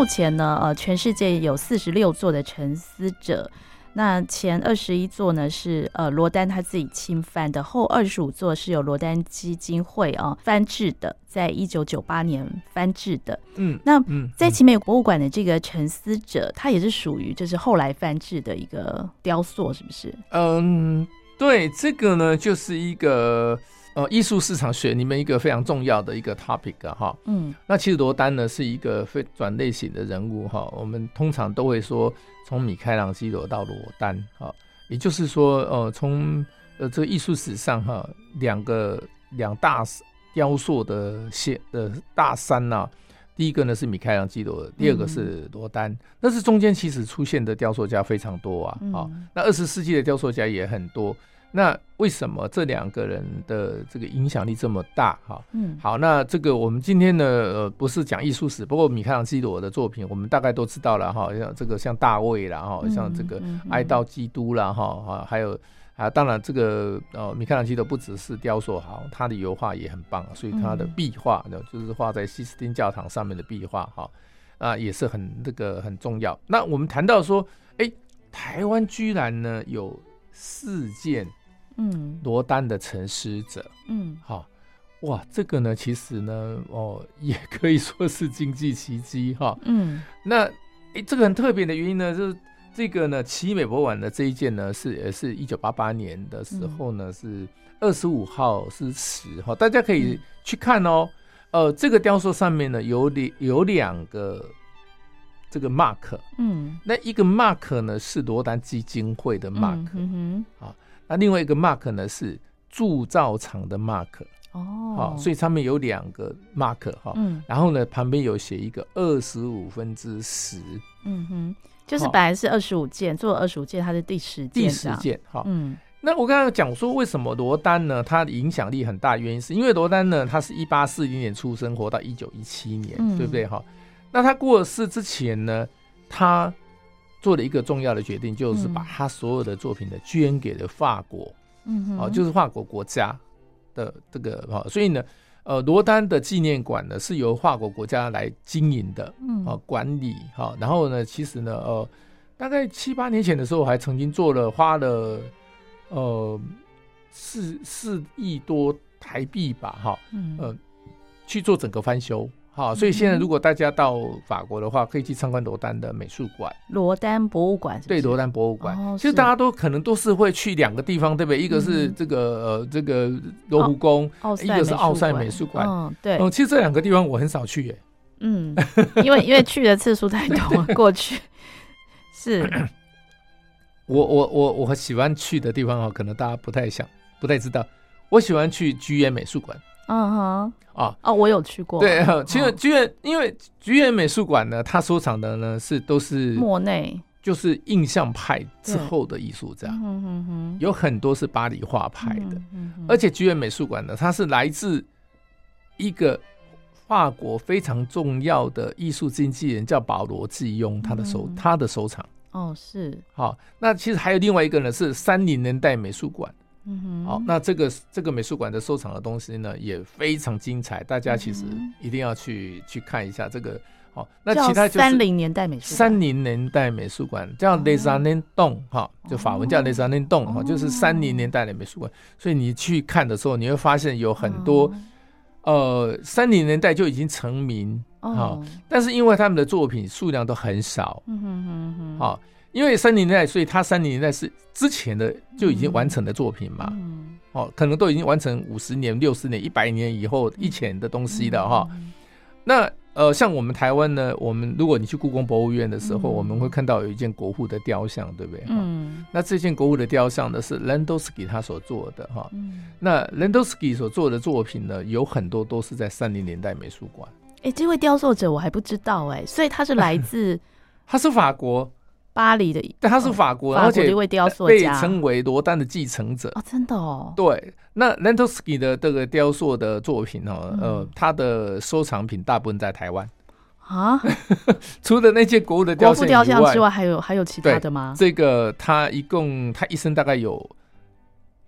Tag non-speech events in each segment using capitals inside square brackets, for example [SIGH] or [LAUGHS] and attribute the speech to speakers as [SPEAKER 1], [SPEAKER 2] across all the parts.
[SPEAKER 1] 目前呢，呃，全世界有四十六座的沉思者。那前二十一座呢是呃罗丹他自己亲翻的，后二十五座是由罗丹基金会啊、呃、翻制的，在一九九八年翻制的。嗯，那在奇美博物馆的这个沉思者，他也是属于就是后来翻制的一个雕塑，是不是？
[SPEAKER 2] 嗯，对，这个呢就是一个。呃，艺术市场学里面一个非常重要的一个 topic 啊，哈，嗯，那其实罗丹呢是一个非转类型的人物哈，我们通常都会说从米开朗基罗到罗丹哈，也就是说，呃，从呃这个艺术史上哈两个两大雕塑的线的大山呐，第一个呢是米开朗基罗，第二个是罗丹，但是中间其实出现的雕塑家非常多啊，啊，那二十世纪的雕塑家也很多。那为什么这两个人的这个影响力这么大？哈，嗯，好，那这个我们今天呢，呃，不是讲艺术史，不过米开朗基罗的作品，我们大概都知道了哈，像这个像大卫啦，哈，像这个哀悼基督啦，哈，哈，还有啊，当然这个呃，米开朗基罗不只是雕塑好，他的油画也很棒，所以他的壁画呢，就是画在西斯汀教堂上面的壁画，哈，啊，也是很这个很重要。那我们谈到说，哎，台湾居然呢有四件。嗯，罗丹的沉思者，嗯，好，哇，这个呢，其实呢，哦，[LAUGHS] 也可以说是经济奇迹哈，嗯，那诶，这个很特别的原因呢，就是这个呢，奇美博物馆的这一件呢，是也是一九八八年的时候呢，嗯、是二十五号是十号，大家可以去看哦，嗯、呃，这个雕塑上面呢有两有两个这个 mark，嗯，那一个 mark 呢是罗丹基金会的 mark，嗯哼，啊。那另外一个 mark 呢是铸造厂的 mark 哦，好，所以上面有两个 mark 哈，嗯，然后呢旁边有写一个二十五分之十，
[SPEAKER 1] 嗯哼，就是本来是二十五件，做二十五件，它是第十件，
[SPEAKER 2] 第十件，哈，嗯，那我刚刚讲说为什么罗丹呢，他的影响力很大，原因是因为罗丹呢，他是一八四零年出生，活到一九一七年，嗯、对不对？哈？那他过世之前呢，他。做了一个重要的决定，就是把他所有的作品呢捐给了法国，嗯，啊，就是法国国家的这个哈，所以呢，呃，罗丹的纪念馆呢是由法国国家来经营的，嗯，啊，管理哈，然后呢，其实呢，呃，大概七八年前的时候，还曾经做了花了呃四四亿多台币吧，哈，嗯，呃，去做整个翻修。好，所以现在如果大家到法国的话，可以去参观罗丹的美术馆，
[SPEAKER 1] 罗丹博物馆。
[SPEAKER 2] 对，罗丹博物馆。其实大家都可能都是会去两个地方，对不对？一个是这个呃这个罗浮宫，一个是奥赛美术馆。嗯，对。嗯，其实这两个地方我很少去耶。
[SPEAKER 1] 嗯，因为因为去的次数太多，[LAUGHS] 过去是。
[SPEAKER 2] 我我我我喜欢去的地方哦，可能大家不太想不太知道，我喜欢去橘园美术馆。
[SPEAKER 1] 嗯哼，啊哦，我有去过。
[SPEAKER 2] 对，其实橘园，因为菊园美术馆呢，它收藏的呢是都是
[SPEAKER 1] 莫内，
[SPEAKER 2] 就是印象派之后的艺术家，嗯哼哼，有很多是巴黎画派的，嗯而且菊园美术馆呢，它是来自一个法国非常重要的艺术经纪人，叫保罗季雍，他的收他的收藏。
[SPEAKER 1] 哦，是。
[SPEAKER 2] 好，那其实还有另外一个呢，是三零年代美术馆。嗯哼，好，那这个这个美术馆的收藏的东西呢，也非常精彩，大家其实一定要去去看一下这个。好，那其他就是
[SPEAKER 1] 三零年代美术
[SPEAKER 2] 三零年代美术馆叫 Les Années d'Or 哈，就法文叫 Les Années d'Or 哈，就是三零年代的美术馆。所以你去看的时候，你会发现有很多呃三零年代就已经成名好，但是因为他们的作品数量都很少，嗯哼哼哼，好。因为三零年代，所以他三零年代是之前的就已经完成的作品嘛，嗯、哦，可能都已经完成五十年、六十年、一百年以后以前的东西了哈。嗯、那呃，像我们台湾呢，我们如果你去故宫博物院的时候，嗯、我们会看到有一件国父的雕像，对不对？嗯。那这件国父的雕像呢，是 Landowski 他所做的哈。嗯。那 Landowski 所做的作品呢，有很多都是在三零年代美术馆。
[SPEAKER 1] 哎、欸，这位雕塑者我还不知道哎、欸，所以他是来自，[LAUGHS]
[SPEAKER 2] 他是法国。
[SPEAKER 1] 巴黎的，
[SPEAKER 2] 但他是法国，而且被称为罗丹的继承者
[SPEAKER 1] 哦，真的哦。
[SPEAKER 2] 对，那 Landowski 的这个雕塑的作品哦，呃，他的收藏品大部分在台湾啊。[LAUGHS] 除了那件国物的雕像
[SPEAKER 1] 之外，还有还有其他的吗？
[SPEAKER 2] 这个他一共他一生大概有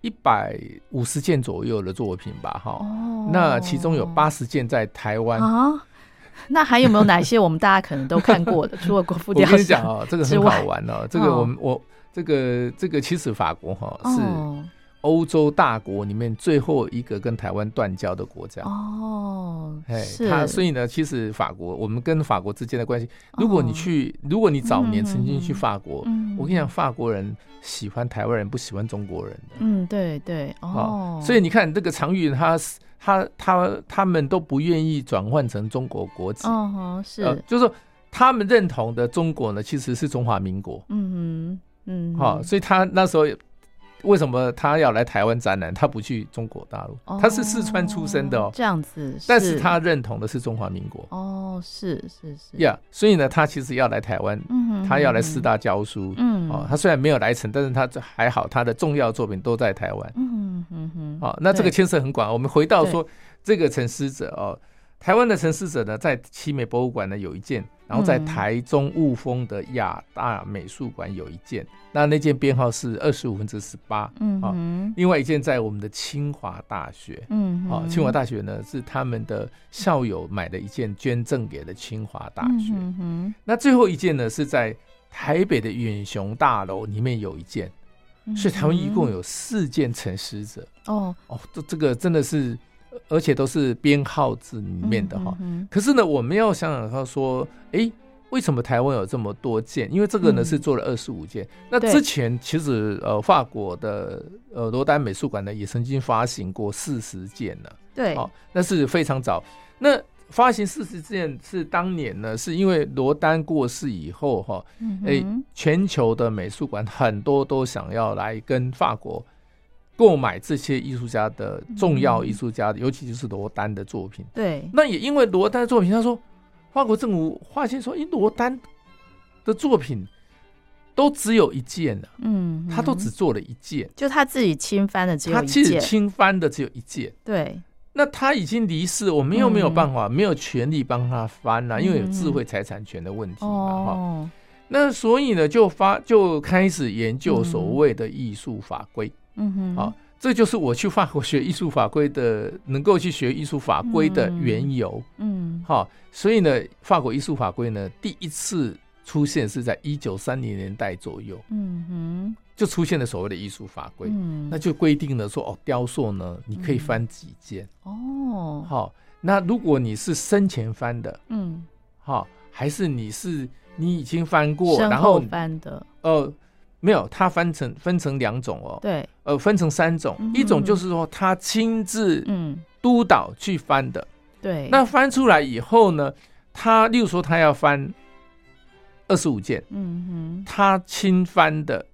[SPEAKER 2] 一百五十件左右的作品吧，哈。哦。那其中有八十件在台湾啊。[LAUGHS]
[SPEAKER 1] 那还有没有哪些我们大家可能都看过的？除了国父雕像，
[SPEAKER 2] 我跟你讲哦，这个很好玩哦。这个我们我这个这个其实法国哈是。欧洲大国里面最后一个跟台湾断交的国家哦，哎，他所以呢，其实法国，我们跟法国之间的关系，如果你去，如果你早年曾经去法国，我跟你讲，法国人喜欢台湾人，不喜欢中国人的。
[SPEAKER 1] 嗯，对对哦，
[SPEAKER 2] 所以你看这个常玉，他他他他们都不愿意转换成中国国籍。
[SPEAKER 1] 哦，是，
[SPEAKER 2] 就是说他们认同的中国呢，其实是中华民国。
[SPEAKER 1] 嗯嗯，
[SPEAKER 2] 好，所以他那时候。为什么他要来台湾展览？他不去中国大陆，他是四川出生的哦，
[SPEAKER 1] 这样子。
[SPEAKER 2] 但是他认同的是中华民国。
[SPEAKER 1] 哦，是是是。
[SPEAKER 2] 呀，所以呢，他其实要来台湾，他要来师大教书。嗯，哦，他虽然没有来成，但是他还好，他的重要作品都在台湾。
[SPEAKER 1] 嗯嗯嗯。
[SPEAKER 2] 好，那这个牵涉很广。我们回到说这个沉思者哦。台湾的沉思者呢，在奇美博物馆呢有一件，然后在台中雾峰的亚大美术馆有一件，那那件编号是二十五分之十八，嗯，啊，另外一件在我们的清华大学，嗯，啊，清华大学呢是他们的校友买的一件捐赠给了清华大学，嗯，那最后一件呢是在台北的远雄大楼里面有一件，所以台湾一共有四件沉思者，哦。哦，这这个真的是。而且都是编号字里面的哈，可是呢，我们要想想他说，哎，为什么台湾有这么多件？因为这个呢是做了二十五件。那之前其实呃，法国的呃罗丹美术馆呢也曾经发行过四十件呢。
[SPEAKER 1] 对，
[SPEAKER 2] 哦，那是非常早。那发行四十件是当年呢，是因为罗丹过世以后哈，哎，全球的美术馆很多都想要来跟法国。购买这些艺术家的重要艺术家的，尤其就是罗丹的作品。
[SPEAKER 1] 对，
[SPEAKER 2] 那也因为罗丹的作品，他说法国政府发现说，因，罗丹的作品都只有一件了，嗯，他都只做了一件，
[SPEAKER 1] 就他自己亲翻的只有一件，
[SPEAKER 2] 他自己亲翻的只有一件。
[SPEAKER 1] 对，
[SPEAKER 2] 那他已经离世，我们又没有办法，没有权利帮他翻了，因为有智慧财产权的问题嘛，哈。那所以呢，就发就开始研究所谓的艺术法规。嗯哼，好，这就是我去法国学艺术法规的，能够去学艺术法规的缘由。嗯，好，所以呢，法国艺术法规呢，第一次出现是在一九三零年代左右。嗯哼，就出现了所谓的艺术法规。嗯，那就规定了说，哦，雕塑呢，你可以翻几件。哦，好，那如果你是生前翻的，嗯，好，还是你是你已经翻过，然后
[SPEAKER 1] 翻的，
[SPEAKER 2] 呃。没有，他分成分成两种哦。
[SPEAKER 1] 对，
[SPEAKER 2] 呃，分成三种，嗯、一种就是说他亲自嗯。督导去翻的。
[SPEAKER 1] 对，
[SPEAKER 2] 那翻出来以后呢，他例如说他要翻二十五件，嗯哼，他亲翻的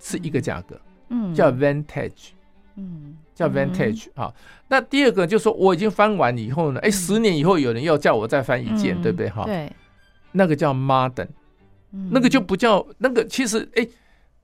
[SPEAKER 2] 是一个价格，嗯，叫 Vantage，嗯，叫 Vantage 啊、嗯。那第二个就是说我已经翻完以后呢，哎、嗯，十年以后有人要叫我再翻一件，嗯、对不对？哈，
[SPEAKER 1] 对，
[SPEAKER 2] 那个叫 modern，、嗯、那个就不叫那个，其实哎。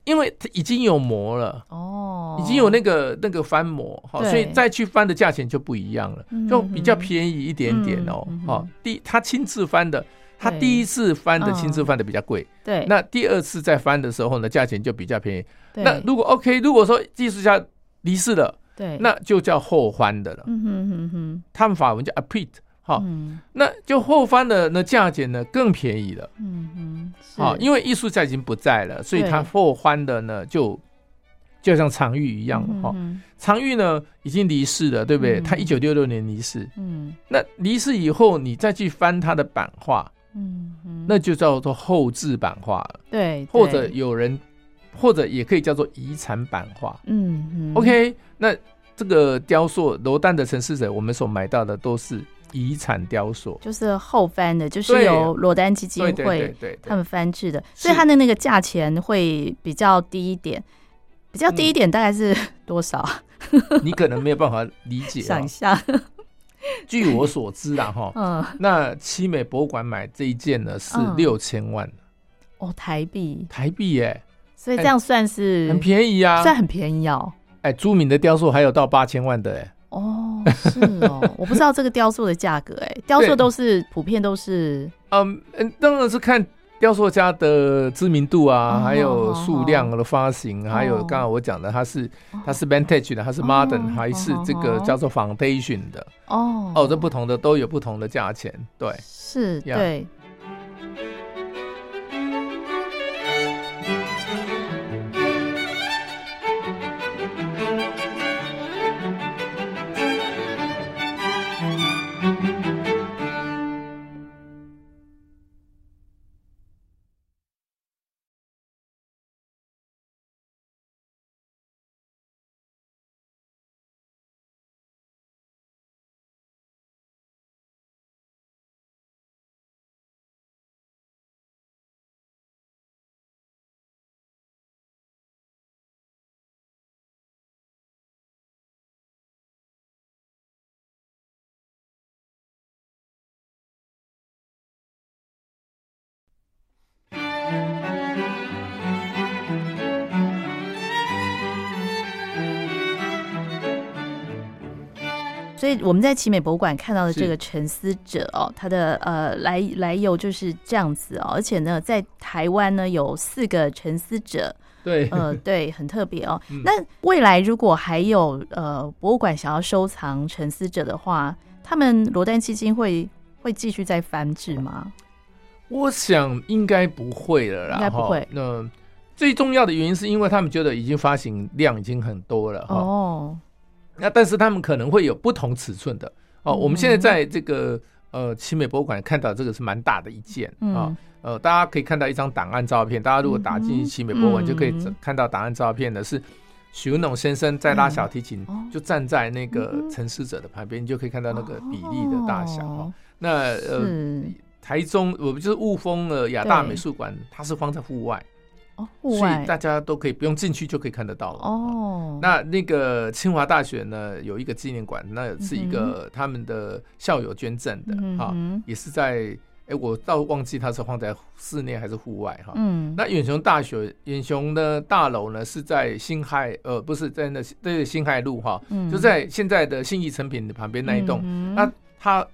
[SPEAKER 2] 因为它已经有膜了哦，已经有那个那个翻模，好，所以再去翻的价钱就不一样了，就比较便宜一点点哦。好，第他亲自翻的，他第一次翻的亲自翻的比较贵，对。那第二次再翻的时候呢，价钱就比较便宜。那如果 OK，如果说艺术家离世了，对，那就叫后翻的了。嗯哼哼哼，他们法文叫 apprête。好，嗯、那就后翻的那价钱呢更便宜了。嗯嗯，好，因为艺术家已经不在了，所以他后翻的呢就就像常玉一样。哈、嗯，常玉呢已经离世了，对不对？嗯、他一九六六年离世。嗯，那离世以后，你再去翻他的版画，嗯嗯，那就叫做后置版画了。
[SPEAKER 1] 对，
[SPEAKER 2] 或者有人，或者也可以叫做遗产版画。嗯嗯，OK，那这个雕塑罗丹的城市者，我们所买到的都是。遗产雕塑
[SPEAKER 1] 就是后翻的，就是由罗丹基金会他们翻制的，所以它的那个价钱会比较低一点，比较低一点大概是 [LAUGHS] 多少？
[SPEAKER 2] 你可能没有办法理解。[LAUGHS]
[SPEAKER 1] 想象，
[SPEAKER 2] 据我所知啊，哈，[LAUGHS] 嗯，那七美博物馆买这一件呢是六千万
[SPEAKER 1] 哦，台币，
[SPEAKER 2] 台币耶，
[SPEAKER 1] 所以这样算是
[SPEAKER 2] 很便宜啊，
[SPEAKER 1] 算很便宜哦。
[SPEAKER 2] 哎，朱敏的雕塑还有到八千万的哎。
[SPEAKER 1] 哦，是哦，[LAUGHS] 我不知道这个雕塑的价格，哎，雕塑都是普遍都是，
[SPEAKER 2] 嗯嗯，当然是看雕塑家的知名度啊，还有数量的发行，还有刚刚我讲的，它是它是 vintage 的，它是 modern，还是这个叫做 foundation 的。哦。哦，这不同的都有不同的价钱，对，
[SPEAKER 1] 是，对。所以我们在奇美博物馆看到的这个沉思者哦，他的呃来来由就是这样子哦，而且呢，在台湾呢有四个沉思者，
[SPEAKER 2] 对，
[SPEAKER 1] 呃，对，很特别哦。[LAUGHS] 那未来如果还有呃博物馆想要收藏沉思者的话，他们罗丹基金会会继续再翻制吗？
[SPEAKER 2] 我想应该不会了啦，
[SPEAKER 1] 应该不会。
[SPEAKER 2] 那最重要的原因是因为他们觉得已经发行量已经很多了哦。那但是他们可能会有不同尺寸的哦。我们现在在这个呃奇美博物馆看到这个是蛮大的一件啊，呃，大家可以看到一张档案照片。大家如果打进奇美博物馆，就可以看到档案照片的是许文龙先生在拉小提琴，就站在那个陈思者的旁边，你就可以看到那个比例的大小。那呃，台中我们就是雾峰的亚大美术馆，它是放在户外。所以大家都可以不用进去就可以看得到了哦。那那个清华大学呢，有一个纪念馆，那是一个他们的校友捐赠的哈，也是在哎，我倒忘记它是放在室内还是户外哈。嗯，那远雄大学远雄的大楼呢是在辛亥呃，不是在那对辛亥路哈，就在现在的信义成品的旁边那一栋。那它。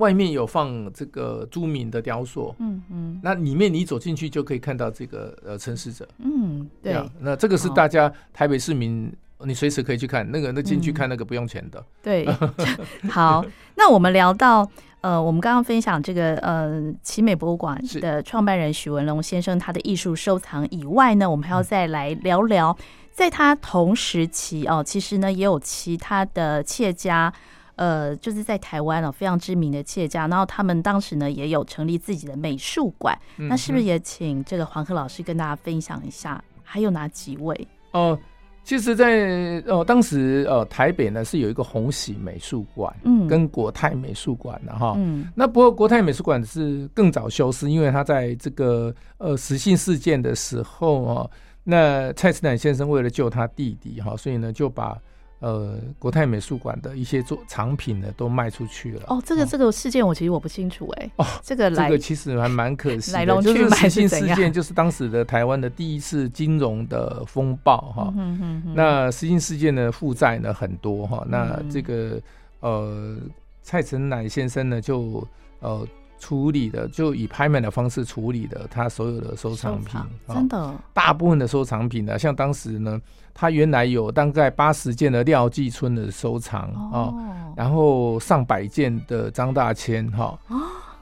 [SPEAKER 2] 外面有放这个朱铭的雕塑，嗯嗯，那里面你走进去就可以看到这个呃沉思者，嗯，对，那这个是大家台北市民，你随时可以去看那个，那进去看那个不用钱的，对。[LAUGHS]
[SPEAKER 1] 好，那我们聊到呃，我们刚刚分享这个呃奇美博物馆的创办人许文龙先生他的艺术收藏以外呢，我们还要再来聊聊，在他同时期哦，其实呢也有其他的企业家。呃，就是在台湾哦，非常知名的企业家，然后他们当时呢也有成立自己的美术馆，嗯、那是不是也请这个黄鹤老师跟大家分享一下？还有哪几位？哦、
[SPEAKER 2] 呃，其实在，在呃当时呃台北呢是有一个红喜美术馆，嗯，跟国泰美术馆的哈，嗯，那不过国泰美术馆是更早消失，因为他在这个呃实性事件的时候啊，那蔡斯坦先生为了救他弟弟哈，所以呢就把。呃，国泰美术馆的一些作藏品呢，都卖出去了。
[SPEAKER 1] 哦，这个这个事件我其实我不清楚哎。哦，这个来
[SPEAKER 2] 这个其实还蛮可惜的，[LAUGHS] 就是实信事件，就是当时的台湾的第一次金融的风暴哈。嗯嗯嗯。那实信事件的负债呢很多哈，那这个呃蔡成乃先生呢就呃。处理的就以拍卖的方式处理的，他所有的收藏品，
[SPEAKER 1] 真的。
[SPEAKER 2] 大部分的收藏品呢，像当时呢，他原来有大概八十件的廖继春的收藏啊，然后上百件的张大千哈。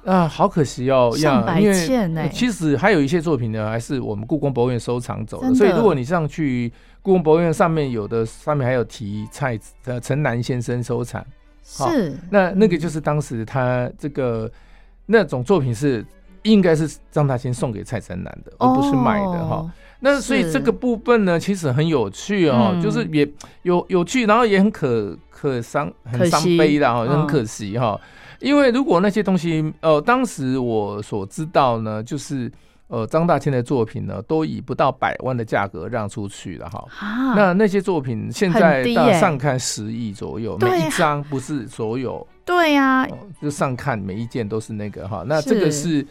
[SPEAKER 2] 啊，好可惜哦，
[SPEAKER 1] 上百件呢，
[SPEAKER 2] 其实还有一些作品呢，还是我们故宫博物院收藏走的，所以如果你上去故宫博物院上面有的上面还有提蔡呃陈南先生收藏，
[SPEAKER 1] 是。
[SPEAKER 2] 那那个就是当时他这个。那种作品是应该是张大千送给蔡成南的，而不是买的哈。Oh, 那所以这个部分呢，其实很有趣哦，是就是也有有趣，然后也很可可伤很伤悲的哈，很可惜哈。哦、因为如果那些东西，呃，当时我所知道呢，就是。呃，张大千的作品呢，都以不到百万的价格让出去了哈。啊、那那些作品现在到上看十亿左右，每一张不是所有。[LAUGHS]
[SPEAKER 1] 对呀、啊呃，
[SPEAKER 2] 就上看每一件都是那个哈。那这个是，是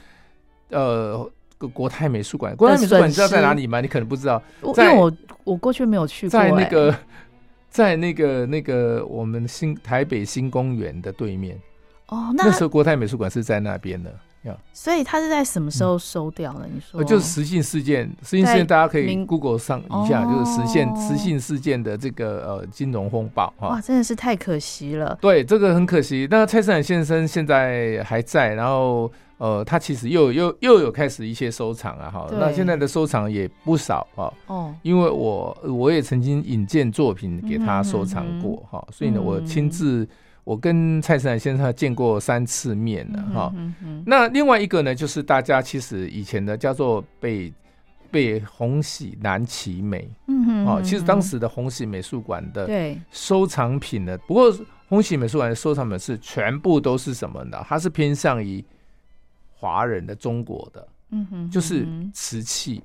[SPEAKER 2] 呃，国泰美术馆。国泰美术馆你知道在哪里吗？你可能不知道。
[SPEAKER 1] 在因为我我过去没有去过、欸。
[SPEAKER 2] 在那个，在那个那个我们新台北新公园的对面。哦，那，那时候国泰美术馆是在那边的。
[SPEAKER 1] 所以他是在什么时候收掉的？你说，
[SPEAKER 2] 就是实性事件，实性事件大家可以 Google 上一下，就是实现实性事件的这个呃金融风暴哈。
[SPEAKER 1] 哇，真的是太可惜了。
[SPEAKER 2] 对，这个很可惜。那蔡胜乃先生现在还在，然后呃，他其实又又又有开始一些收藏啊哈。那现在的收藏也不少啊。哦，因为我我也曾经引荐作品给他收藏过哈，所以呢，我亲自。我跟蔡胜乃先生见过三次面了哈，那另外一个呢，就是大家其实以前的叫做被被红喜南奇美，嗯哼，哦，其实当时的红喜美术馆的收藏品呢，不过红喜美术馆的收藏品是全部都是什么呢？它是偏向于华人的中国的，嗯哼，就是瓷器，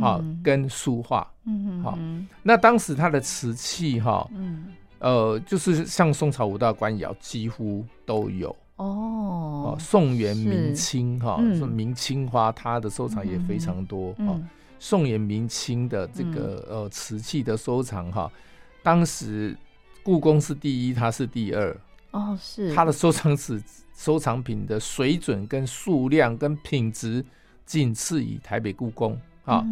[SPEAKER 2] 哈，跟书画，嗯哼，好，那当时它的瓷器哈，嗯。呃，就是像宋朝五大官窑几乎都有哦。宋元明清哈，说明清花，它的收藏也非常多。宋元明清的这个呃瓷器的收藏哈，当时故宫是第一，它是第二。哦，是。它的收藏史收藏品的水准跟数量跟品质，仅次于台北故宫。啊，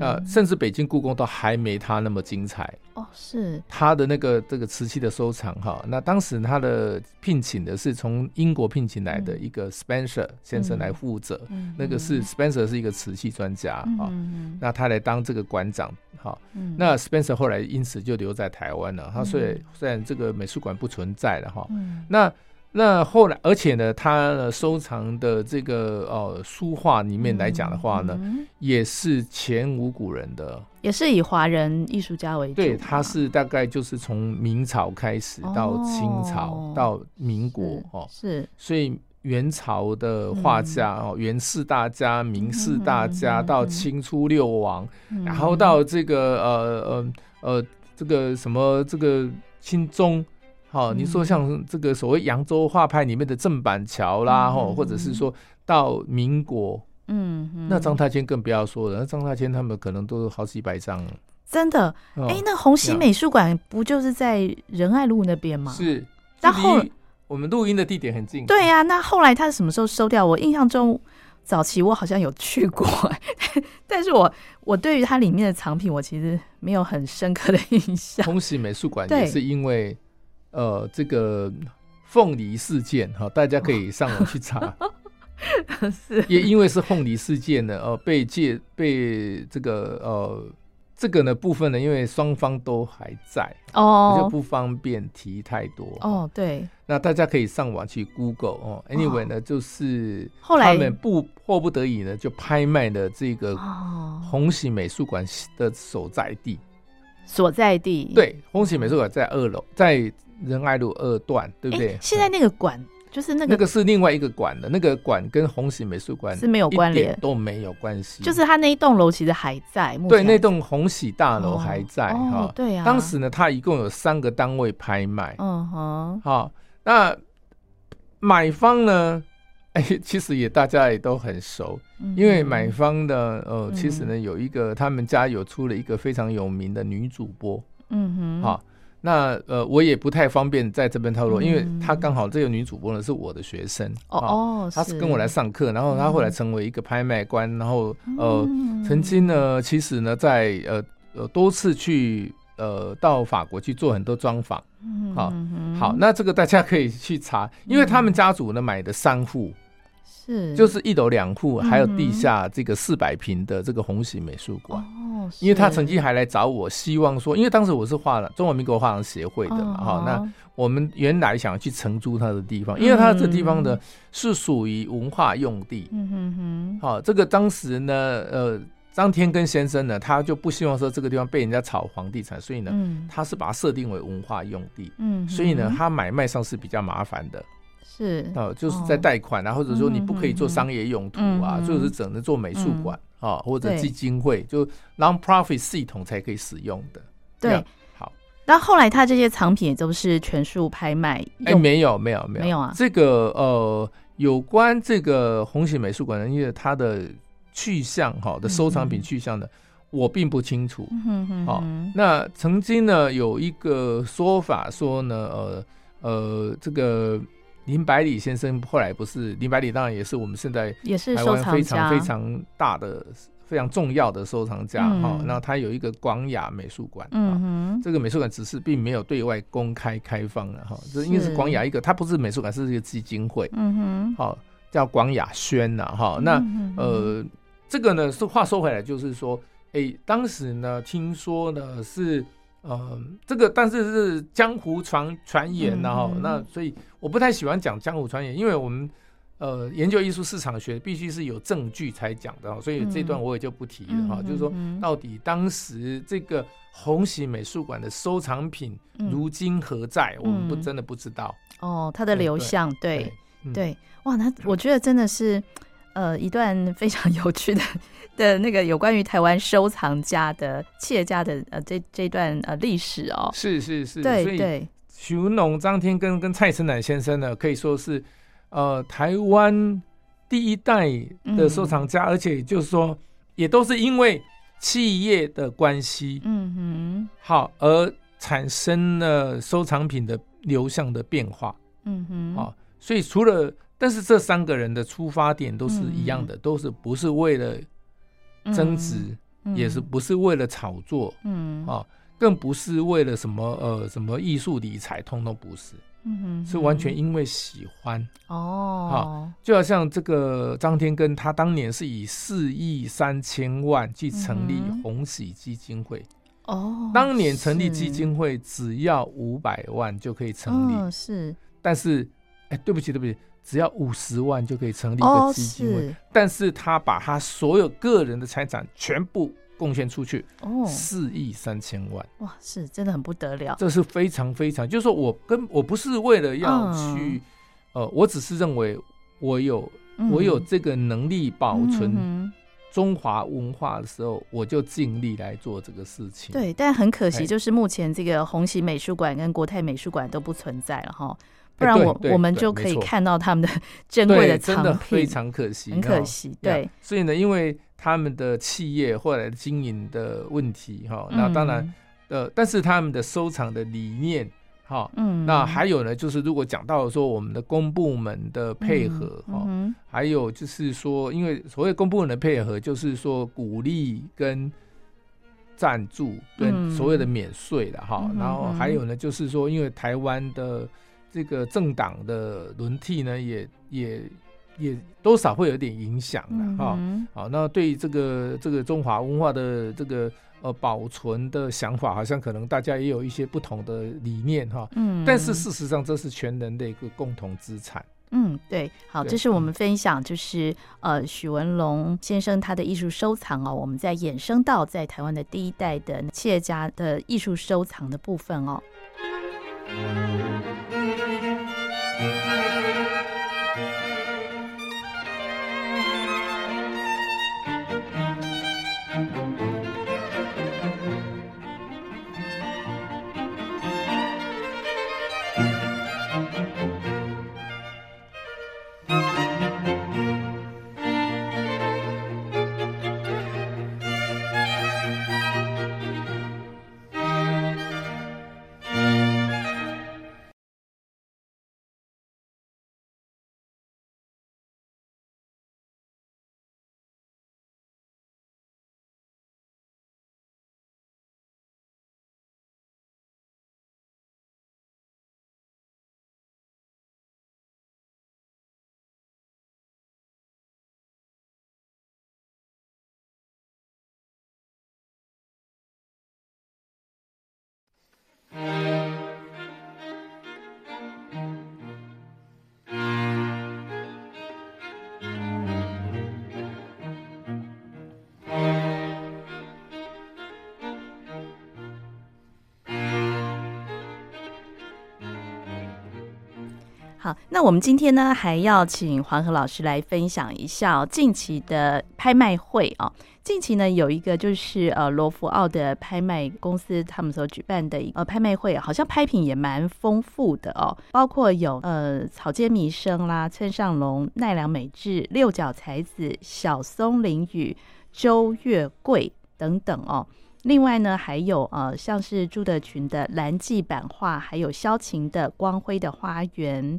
[SPEAKER 2] 呃，甚至北京故宫都还没他那么精彩
[SPEAKER 1] 哦。是
[SPEAKER 2] 他的那个这个瓷器的收藏哈。那当时他的聘请的是从英国聘请来的一个 Spencer 先生来负责，那个是 Spencer 是一个瓷器专家啊。那他来当这个馆长哈。那 Spencer 后来因此就留在台湾了。他虽然虽然这个美术馆不存在了哈。那那后来，而且呢，他收藏的这个呃书画里面来讲的话呢，也是前无古人的，
[SPEAKER 1] 也是以华人艺术家为主。
[SPEAKER 2] 对，他是大概就是从明朝开始到清朝、哦、到民国哦，
[SPEAKER 1] 是，
[SPEAKER 2] 所以元朝的画家哦，元四大家、明四大家，到清初六王，嗯、然后到这个呃呃呃这个什么这个清中。好，你说像这个所谓扬州画派里面的郑板桥啦，吼、嗯，或者是说到民国，嗯，嗯那张大千更不要说了，那张大千他们可能都好几百张了。
[SPEAKER 1] 真的？哎、哦欸，那鸿禧美术馆不就是在仁爱路那边吗？
[SPEAKER 2] 是，然后我们录音的地点很近。
[SPEAKER 1] 对呀、啊，那后来他是什么时候收掉？我印象中早期我好像有去过，[LAUGHS] 但是我我对于它里面的藏品，我其实没有很深刻的印象。
[SPEAKER 2] 鸿禧美术馆也是因为。呃，这个凤梨事件哈，大家可以上网去查。[LAUGHS] 是，也因为是凤梨事件呢，呃，被借被这个呃这个呢部分呢，因为双方都还在哦，就不方便提太多
[SPEAKER 1] 哦。对，
[SPEAKER 2] 那大家可以上网去 Google 哦。Anyway 呢，就是后来他们不迫不得已呢，就拍卖了这个红喜美术馆的所在地。
[SPEAKER 1] 所在地
[SPEAKER 2] 对，红喜美术馆在二楼，在。仁爱路二段，对不对？欸、
[SPEAKER 1] 现在那个馆就是那个，
[SPEAKER 2] 那个是另外一个馆的，那个馆跟红喜美术馆
[SPEAKER 1] 是没有关联，
[SPEAKER 2] 都没有关系。
[SPEAKER 1] 就是他那一栋楼其实还在，
[SPEAKER 2] 对，那栋红喜大楼还在哈。
[SPEAKER 1] 对啊，
[SPEAKER 2] 当时呢，他一共有三个单位拍卖。嗯哼，好，那买方呢？[LAUGHS] 哎，其实也大家也都很熟，嗯、因为买方的呃，其实呢有一个，他们家有出了一个非常有名的女主播。嗯哼，好。那呃，我也不太方便在这边透露，嗯、因为她刚好这个女主播呢是我的学生哦，哦，她是跟我来上课，然后她后来成为一个拍卖官，嗯、然后呃，曾经呢，其实呢，在呃呃多次去呃到法国去做很多专访，好，好，那这个大家可以去查，因为他们家族呢买的商户。是，就是一楼两户，还有地下这个四百平的这个红喜美术馆。哦，因为他曾经还来找我，希望说，因为当时我是画了中华民国画廊协会的嘛，哈，那我们原来想要去承租他的地方，因为他这地方呢是属于文化用地。嗯哼哼。好，这个当时呢，呃，张天根先生呢，他就不希望说这个地方被人家炒房地产，所以呢，他是把它设定为文化用地。嗯，所以呢，他买卖上是比较麻烦的。是哦，就是在贷款啊，或者说你不可以做商业用途啊，就是只能做美术馆啊，或者基金会，就 non-profit 系统才可以使用的。
[SPEAKER 1] 对，好。那后来他这些藏品也都是全数拍卖？
[SPEAKER 2] 哎，没有，没有，没有，
[SPEAKER 1] 没有啊。
[SPEAKER 2] 这个呃，有关这个红喜美术馆的，因为它的去向哈的收藏品去向呢，我并不清楚。嗯哼。好，那曾经呢有一个说法说呢，呃呃，这个。林百里先生后来不是林百里，当然也是我们现在
[SPEAKER 1] 也是
[SPEAKER 2] 台湾非常非常大的、非常重要的收藏家哈。那他有一个广雅美术馆，嗯哼，这个美术馆只是并没有对外公开开放的哈，这因为是广雅一个，它不是美术馆，是一个基金会，嗯哼，好叫广雅轩呐哈。那呃，这个呢是话说回来，就是说，哎，当时呢听说呢是。呃，这个但是是江湖传传言然后、嗯、那所以我不太喜欢讲江湖传言，因为我们呃研究艺术市场学必须是有证据才讲的，所以这段我也就不提了哈。嗯、就是说，到底当时这个红喜美术馆的收藏品如今何在？嗯、我们不真的不知道。
[SPEAKER 1] 哦，它的流向，对，对，哇，那我觉得真的是呃一段非常有趣的。[LAUGHS] 的那个有关于台湾收藏家的企业家的呃这这段呃历史哦，
[SPEAKER 2] 是是是，
[SPEAKER 1] 对对，
[SPEAKER 2] 徐文龙、张天根跟蔡成南先生呢，可以说是呃台湾第一代的收藏家，嗯、而且就是说也都是因为企业的关系，嗯哼，好而产生了收藏品的流向的变化，嗯哼，啊，所以除了但是这三个人的出发点都是一样的，嗯、都是不是为了。增值也是不是为了炒作，嗯。啊，更不是为了什么呃什么艺术理财，通通不是，嗯哼，是完全因为喜欢。哦，好，就好像这个张天根，他当年是以四亿三千万去成立红喜基金会，哦，当年成立基金会只要五百万就可以成立，是，但是哎，对不起对不起。只要五十万就可以成立一个基金会，哦、但是他把他所有个人的财产全部贡献出去，哦，四亿三千万，
[SPEAKER 1] 哇，是真的很不得了，
[SPEAKER 2] 这是非常非常，就是说我跟我不是为了要去，嗯、呃，我只是认为我有、嗯、我有这个能力保存中华文化的时候，嗯、我就尽力来做这个事情。
[SPEAKER 1] 对，但很可惜，就是目前这个红旗美术馆跟国泰美术馆都不存在了哈。不然我我们就可以看到他们的 [LAUGHS] 珍贵的藏品，
[SPEAKER 2] 非常可惜，
[SPEAKER 1] 很可惜。对，
[SPEAKER 2] 所以呢，因为他们的企业后来的经营的问题，哈，那当然，呃，但是他们的收藏的理念，哈，嗯，那还有呢，就是如果讲到说我们的公部门的配合，哈，还有就是说，因为所谓公部门的配合，就是说鼓励跟赞助跟所谓的免税的哈，然后还有呢，就是说，因为台湾的。这个政党的轮替呢，也也也多少会有点影响的哈。好，那对于这个这个中华文化的这个呃保存的想法，好像可能大家也有一些不同的理念哈。嗯，但是事实上这是全人的一个共同资产。
[SPEAKER 1] 嗯，对。好，这是我们分享，就是呃许文龙先生他的艺术收藏哦，我们在衍生到在台湾的第一代的企业家的艺术收藏的部分哦。Música 好，那我们今天呢，还要请黄河老师来分享一下近期的拍卖会哦。近期呢，有一个就是呃罗浮奥的拍卖公司他们所举办的一个呃拍卖会，好像拍品也蛮丰富的哦，包括有呃草间弥生啦、村上隆、奈良美智、六角才子、小松林雨、周月桂等等哦。另外呢，还有呃，像是朱德群的蓝记版画，还有萧晴的光辉的花园，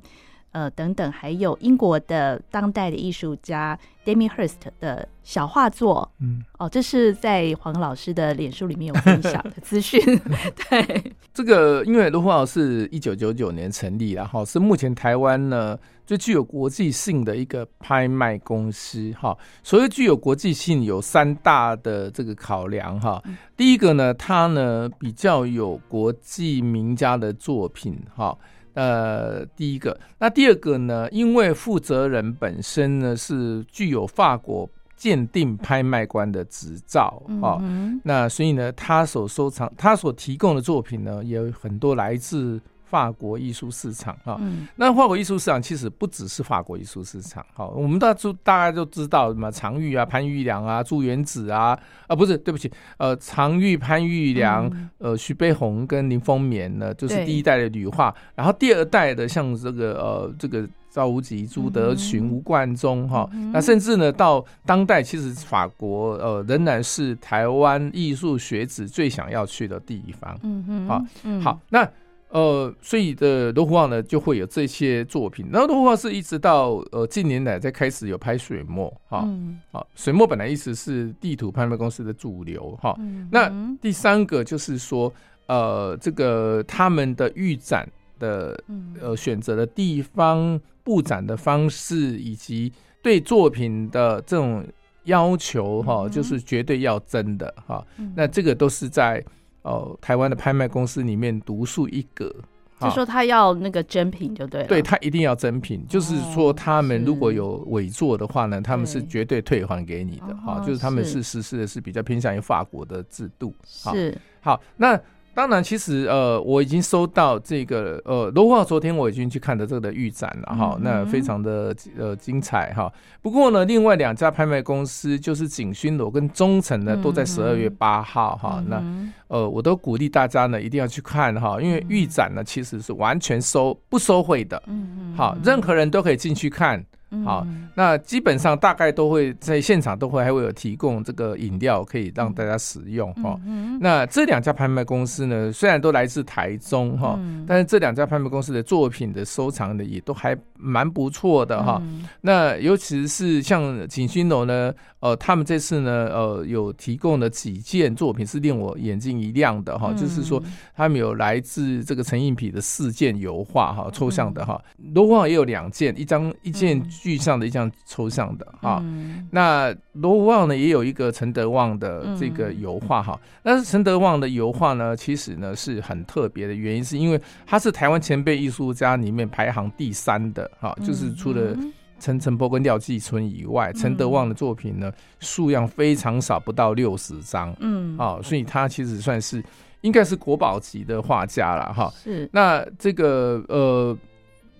[SPEAKER 1] 呃等等，还有英国的当代的艺术家 Damien Hirst 的小画作。嗯，哦，这是在黄老师的脸书里面有分享的资讯。[LAUGHS] 对，
[SPEAKER 2] 这个因为卢浮奥是一九九九年成立，然后是目前台湾呢。最具有国际性的一个拍卖公司，哈，所谓具有国际性有三大的这个考量，哈。第一个呢，它呢比较有国际名家的作品，哈，呃，第一个。那第二个呢，因为负责人本身呢是具有法国鉴定拍卖官的执照，哈，那所以呢，他所收藏、他所提供的作品呢，也有很多来自。法国艺术市场哈，嗯、那法国艺术市场其实不只是法国艺术市场哈，我们大家大概都知道什么常玉啊、潘玉良啊、朱元子啊，啊不是，对不起，呃，常玉、潘玉良、嗯、呃徐悲鸿跟林风眠呢，就是第一代的女画，然后第二代的像这个呃这个赵无极、朱德群、吴冠中哈，那甚至呢到当代，其实法国呃仍然是台湾艺术学子最想要去的地方，嗯嗯，好，嗯、好那。呃，所以的罗浮奥呢，就会有这些作品。然后罗浮奥是一直到呃近年来才开始有拍水墨哈，好、嗯哦，水墨本来一直是地图拍卖公司的主流哈。哦嗯、那第三个就是说，呃，这个他们的预展的呃选择的地方、布展的方式，以及对作品的这种要求哈，就是绝对要真的哈。那这个都是在。哦，台湾的拍卖公司里面独树一格，
[SPEAKER 1] 就说他要那个真品就对了，
[SPEAKER 2] 对，他一定要真品，就是说他们如果有伪作的话呢，他们是绝对退还给你的哈，就是他们是。实施的是比较偏向于法国的制度，
[SPEAKER 1] 是。
[SPEAKER 2] 好那。当然，其实呃，我已经收到这个呃，罗浮奥昨天我已经去看的这个的预展了哈，那非常的呃精彩哈。不过呢，另外两家拍卖公司就是景勋楼跟中诚呢，都在十二月八号哈。嗯、那呃，我都鼓励大家呢一定要去看哈，因为预展呢其实是完全收不收费的，嗯嗯，好，任何人都可以进去看。好，那基本上大概都会在现场都会还会有提供这个饮料可以让大家使用哈。那这两家拍卖公司呢，虽然都来自台中哈，但是这两家拍卖公司的作品的收藏的也都还蛮不错的哈。那尤其是像景勋楼呢，呃，他们这次呢，呃，有提供了几件作品是令我眼睛一亮的哈，就是说他们有来自这个陈映匹的四件油画哈，抽象的哈，罗浮奥也有两件，一张一件。具象的一张抽象的哈，嗯、那罗浮奥呢也有一个陈德旺的这个油画哈，嗯、但是陈德旺的油画呢，其实呢是很特别的原因，是因为他是台湾前辈艺术家里面排行第三的哈，就是除了陈澄波跟廖继春以外，陈、嗯、德旺的作品呢数量非常少，不到六十张，嗯，啊，所以他其实算是应该是国宝级的画家了哈。是，那这个呃。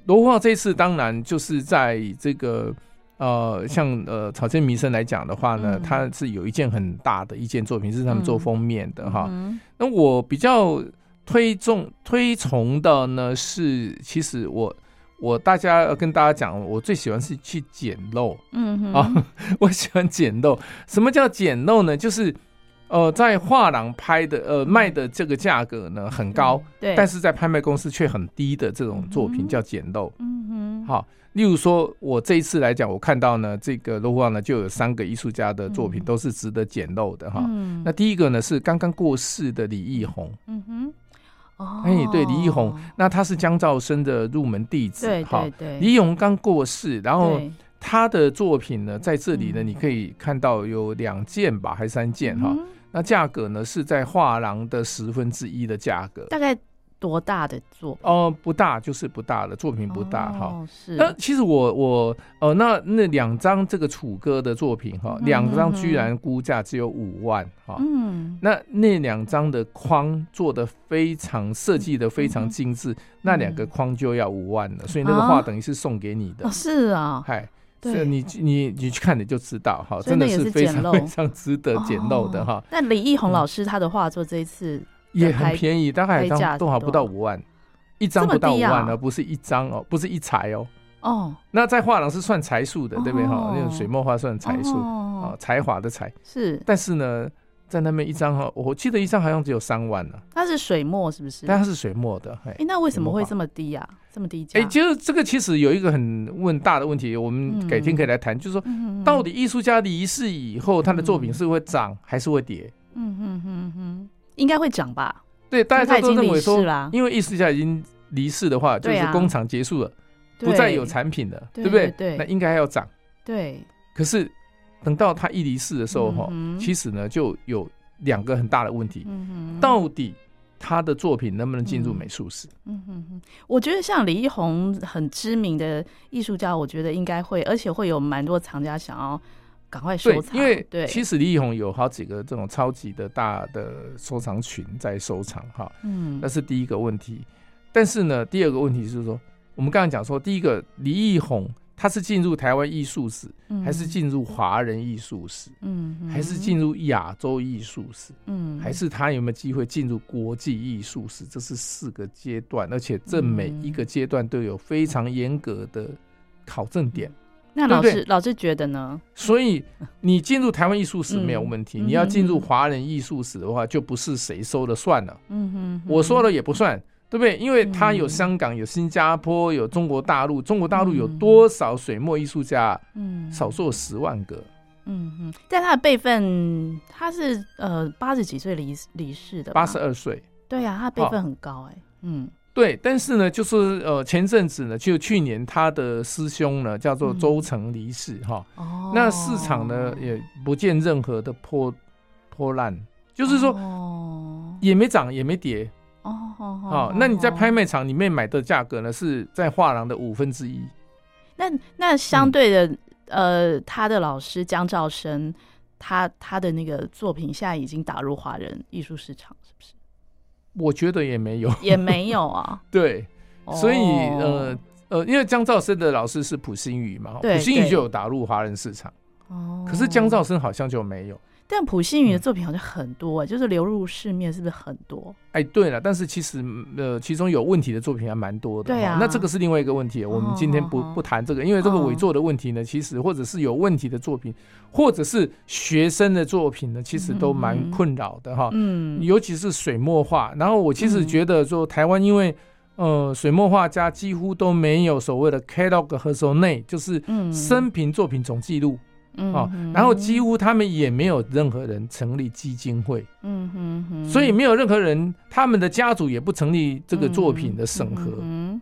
[SPEAKER 2] 罗浮奥这次当然就是在这个呃，像呃草间弥生来讲的话呢，他、嗯、是有一件很大的一件作品是他们做封面的哈。嗯、那我比较推重推崇的呢是，其实我我大家要跟大家讲，我最喜欢是去捡漏，嗯哼。啊，[LAUGHS] 我喜欢捡漏。什么叫捡漏呢？就是。呃，在画廊拍的呃卖的这个价格呢很高，对，但是在拍卖公司却很低的这种作品叫捡漏，嗯哼，好，例如说我这一次来讲，我看到呢这个罗浮奥呢就有三个艺术家的作品都是值得捡漏的哈，嗯，那第一个呢是刚刚过世的李义弘，嗯哼，哦，哎，对，李易宏，那他是江兆生的入门弟子，对对对，李义弘刚过世，然后他的作品呢在这里呢你可以看到有两件吧，还是三件哈。那价格呢是在画廊的十分之一的价格，
[SPEAKER 1] 大概多大的作品？
[SPEAKER 2] 哦、呃，不大，就是不大的作品不大哈。哦、是。那其实我我呃，那那两张这个楚歌的作品哈，两张居然估价只有五万哈。嗯。那那两张的框做的非常设计的非常精致，嗯、那两个框就要五万了，所以那个画等于是送给你的。
[SPEAKER 1] 啊哦、是啊。
[SPEAKER 2] 嗨。是你你你去看你就知道哈，真的是非常非常值得捡漏的哈。
[SPEAKER 1] 那李义弘老师他的画作这一次
[SPEAKER 2] 也很便宜，大概一张多少不到五万，一张不到五万，而不是一张哦，不是一财哦。哦，那在画廊是算财数的，对不对哈？那种水墨画算财数啊，才华的才。是，但是呢，在那边一张哈，我记得一张好像只有三万呢。
[SPEAKER 1] 它是水墨是不是？
[SPEAKER 2] 但它是水墨的。哎，
[SPEAKER 1] 那为什么会这么低啊？这么低价？
[SPEAKER 2] 哎，就是这个其实有一个很问大的问题，我们改天可以来谈，就是说，到底艺术家离世以后，他的作品是会涨还是会跌？
[SPEAKER 1] 嗯哼哼哼，应该会涨吧？
[SPEAKER 2] 对，大家都认为说，因为艺术家已经离世的话，就是工厂结束了，不再有产品了，对不对？对，那应该要涨。
[SPEAKER 1] 对，
[SPEAKER 2] 可是。等到他一离世的时候，哈，其实呢就有两个很大的问题。到底他的作品能不能进入美术史？
[SPEAKER 1] 嗯哼哼，我觉得像李一红很知名的艺术家，我觉得应该会，而且会有蛮多藏家想要赶快收藏。
[SPEAKER 2] 因为对，其实李易宏有好几个这种超级的大的收藏群在收藏，哈，嗯，那是第一个问题。但是呢，第二个问题是说，我们刚刚讲说，第一个李易宏。他是进入台湾艺术史，还是进入华人艺术史？嗯，还是进入亚洲艺术史？嗯，还是他有没有机会进入国际艺术史？这是四个阶段，而且这每一个阶段都有非常严格的考证点。
[SPEAKER 1] 那老师，老师觉得呢？
[SPEAKER 2] 所以你进入台湾艺术史没有问题，你要进入华人艺术史的话，就不是谁说了算了。嗯哼，我说了也不算。对不对？因为他有香港，有新加坡，有中国大陆。中国大陆有多少水墨艺术家？嗯，少说十万个。
[SPEAKER 1] 嗯哼。但他的辈分，他是呃八十几岁离离世的，
[SPEAKER 2] 八十二岁。
[SPEAKER 1] 对呀，他辈分很高哎。嗯，
[SPEAKER 2] 对。但是呢，就是呃前阵子呢，就去年他的师兄呢叫做周成离世哈。哦。那市场呢也不见任何的破破烂，就是说也没涨也没跌。哦，好，好，那你在拍卖场里面买的价格呢？是在画廊的五分之一。
[SPEAKER 1] 那那相对的，嗯、呃，他的老师江兆生，他他的那个作品现在已经打入华人艺术市场？
[SPEAKER 2] 我觉得也没有，
[SPEAKER 1] 也没有啊。[LAUGHS]
[SPEAKER 2] 对，所以呃呃，因为江兆生的老师是普心畬嘛，普心畬就有打入华人市场。哦，可是江兆生好像就没有。
[SPEAKER 1] 但溥心畬的作品好像很多，欸，嗯、就是流入市面是不是很多？
[SPEAKER 2] 哎，对了，但是其实呃，其中有问题的作品还蛮多的。
[SPEAKER 1] 对啊，
[SPEAKER 2] 那这个是另外一个问题，我们今天不不谈这个，因为这个伪作的问题呢，其实或者是有问题的作品，或者是学生的作品呢，其实都蛮困扰的哈。嗯，尤其是水墨画。然后我其实觉得说，台湾因为呃，水墨画家几乎都没有所谓的 catalog 和 raisonné，就是生平作品总记录。嗯，哦，然后几乎他们也没有任何人成立基金会，嗯哼哼，所以没有任何人，他们的家族也不成立这个作品的审核，嗯，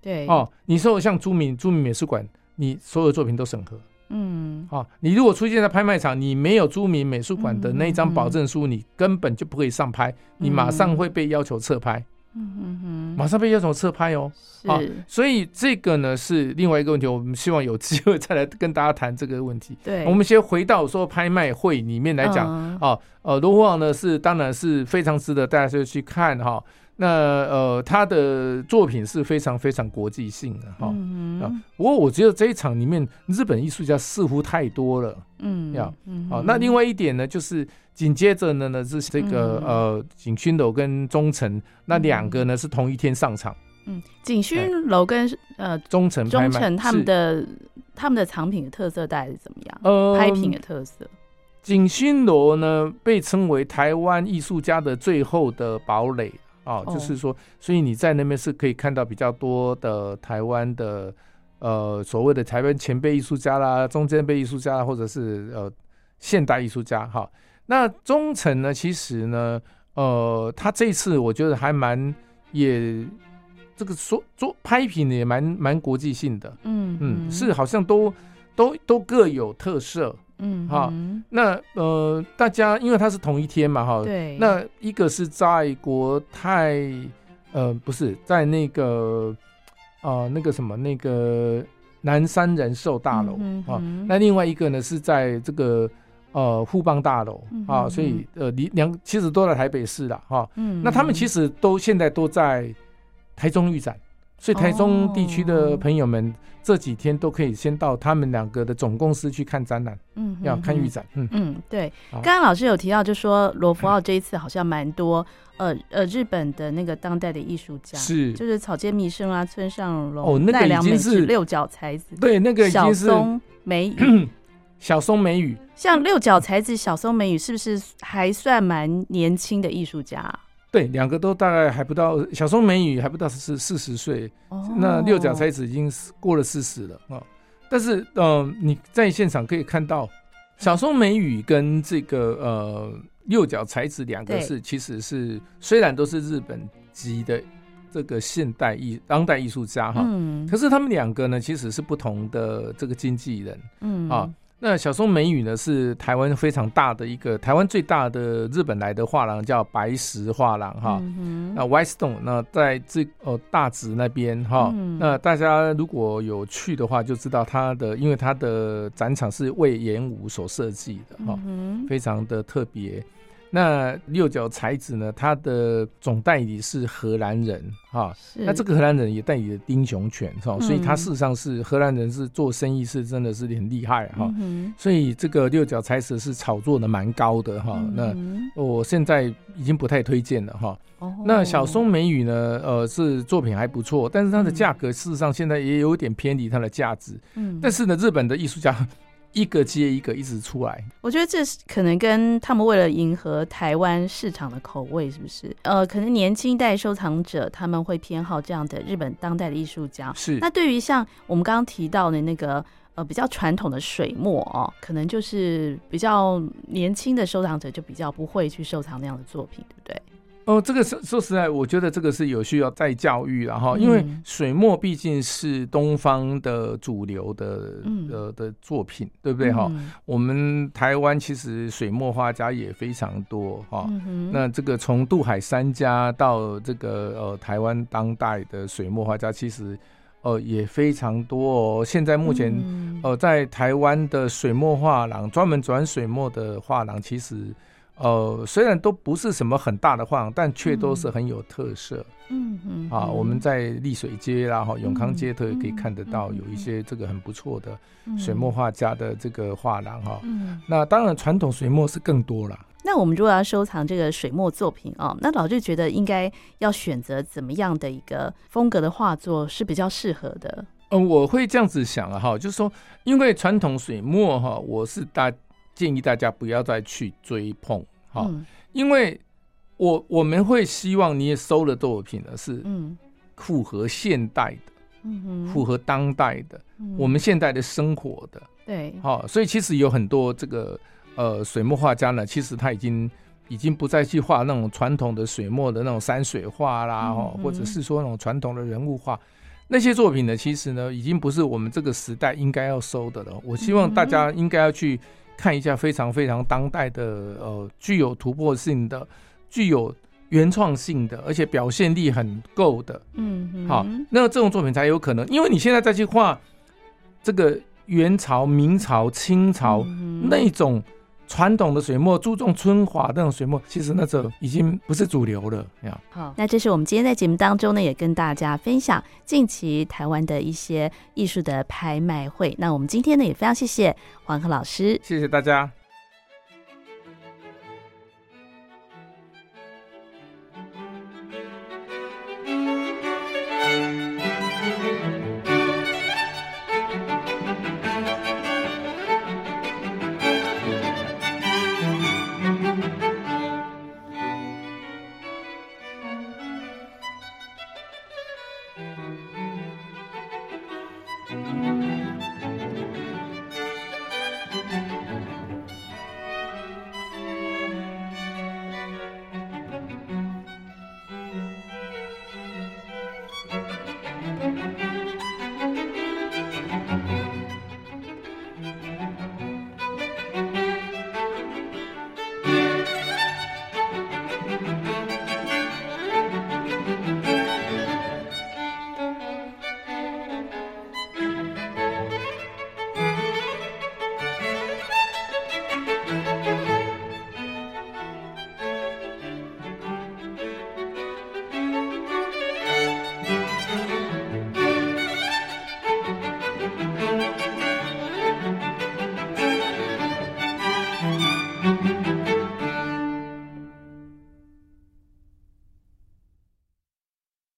[SPEAKER 1] 对，
[SPEAKER 2] 哦，你说像朱明朱明美术馆，你所有作品都审核，嗯，哦，你如果出现在拍卖场，你没有朱明美术馆的那张保证书，你根本就不可以上拍，你马上会被要求撤拍。嗯哼哼，马上被要求撤拍哦，是。啊，所以这个呢是另外一个问题，我们希望有机会再来跟大家谈这个问题。
[SPEAKER 1] 对，
[SPEAKER 2] 我们先回到说拍卖会里面来讲啊，呃、嗯，罗浮王呢是当然是非常值得大家就去看哈。那呃，他的作品是非常非常国际性的哈。嗯不过我觉得这一场里面日本艺术家似乎太多了。嗯，要好。那另外一点呢，就是。紧接着呢呢是这个呃景勋楼跟中诚那两个呢是同一天上场。
[SPEAKER 1] 嗯，景勋楼跟呃
[SPEAKER 2] 中诚
[SPEAKER 1] 中诚他们的他们的藏品的特色大概是怎么样？呃，拍品的特色。
[SPEAKER 2] 景勋楼呢被称为台湾艺术家的最后的堡垒啊，就是说，所以你在那边是可以看到比较多的台湾的呃所谓的台湾前辈艺术家啦、中间辈艺术家啦，或者是呃现代艺术家哈。那中层呢？其实呢，呃，他这次我觉得还蛮也这个说做拍品也蛮蛮国际性的，嗯嗯，是好像都都都各有特色，嗯哈。那呃，大家因为他是同一天嘛，哈，对。那一个是在国泰，呃，不是在那个啊、呃、那个什么那个南山人寿大楼啊，那另外一个呢是在这个。呃，富邦大楼啊，所以呃，离两其实都在台北市了哈。嗯，那他们其实都现在都在台中预展，所以台中地区的朋友们这几天都可以先到他们两个的总公司去看展览。嗯，要看预展。嗯
[SPEAKER 1] 嗯，对。刚刚老师有提到，就说罗浮奥这一次好像蛮多呃呃日本的那个当代的艺术家，是就是草间弥生啊、村上隆、哦奈良美智、六角才子。
[SPEAKER 2] 对，那个已经是
[SPEAKER 1] 小松美羽。[CLEARS THROAT]
[SPEAKER 2] 小松美雨，
[SPEAKER 1] 像六角才子、小松美雨，是不是还算蛮年轻的艺术家？
[SPEAKER 2] 对，两个都大概还不到，小松美宇还不到四四十岁，哦、那六角才子已经过了四十了啊。但是，嗯、呃，你在现场可以看到，小松美宇跟这个呃六角才子两个是其实是虽然都是日本籍的。这个现代艺当代艺术家哈，嗯、可是他们两个呢，其实是不同的这个经纪人，嗯啊，那小松美宇呢是台湾非常大的一个台湾最大的日本来的画廊，叫白石画廊哈，嗯、那 White Stone 那在这哦大直那边哈，嗯、那大家如果有去的话，就知道它的，因为它的展场是魏延武所设计的哈，嗯、非常的特别。那六角才子呢？他的总代理是荷兰人哈，那这个荷兰人也代理了丁雄犬哈，嗯、所以他事实上是荷兰人，是做生意是真的是很厉害哈。嗯、所以这个六角才子是炒作的蛮高的哈。嗯、那我现在已经不太推荐了哈。哦、那小松美宇呢？呃，是作品还不错，但是它的价格事实上现在也有点偏离它的价值。嗯，但是呢，日本的艺术家。一个接一个一直出来，
[SPEAKER 1] 我觉得这是可能跟他们为了迎合台湾市场的口味，是不是？呃，可能年轻一代收藏者他们会偏好这样的日本当代的艺术家。
[SPEAKER 2] 是。
[SPEAKER 1] 那对于像我们刚刚提到的那个呃比较传统的水墨哦，可能就是比较年轻的收藏者就比较不会去收藏那样的作品，对不对？
[SPEAKER 2] 哦，这个说说实在，我觉得这个是有需要再教育了哈，因为水墨毕竟是东方的主流的、嗯、的的作品，对不对哈？嗯、我们台湾其实水墨画家也非常多哈。嗯、那这个从渡海三家到这个呃台湾当代的水墨画家，其实呃也非常多哦。现在目前、嗯、呃在台湾的水墨画廊，专门转水墨的画廊，其实。呃，虽然都不是什么很大的画廊，但却都是很有特色。嗯嗯。啊，我们在丽水街啦、哈永康街头也可以看得到有一些这个很不错的水墨画家的这个画廊哈。嗯。那当然，传统水墨是更多了。
[SPEAKER 1] 那我们如果要收藏这个水墨作品啊，那老师觉得应该要选择怎么样的一个风格的画作是比较适合的？
[SPEAKER 2] 嗯，我会这样子想啊，哈，就是说，因为传统水墨哈，我是大。建议大家不要再去追捧，哈，因为我我们会希望你也收的作品呢？是符合现代的，嗯，符合当代的，我们现代的生活的，
[SPEAKER 1] 对，
[SPEAKER 2] 好，所以其实有很多这个呃水墨画家呢，其实他已经已经不再去画那种传统的水墨的那种山水画啦，哈，或者是说那种传统的人物画，那些作品呢，其实呢，已经不是我们这个时代应该要收的了。我希望大家应该要去。看一下非常非常当代的，呃，具有突破性的、具有原创性的，而且表现力很够的，嗯，嗯，好，那这种作品才有可能。因为你现在再去画这个元朝、明朝、清朝那种传统的水墨，注重春华那种水墨，其实那种已经不是主流了。
[SPEAKER 1] 好，那这是我们今天在节目当中呢，也跟大家分享近期台湾的一些艺术的拍卖会。那我们今天呢，也非常谢谢黄河老师，
[SPEAKER 2] 谢谢大家。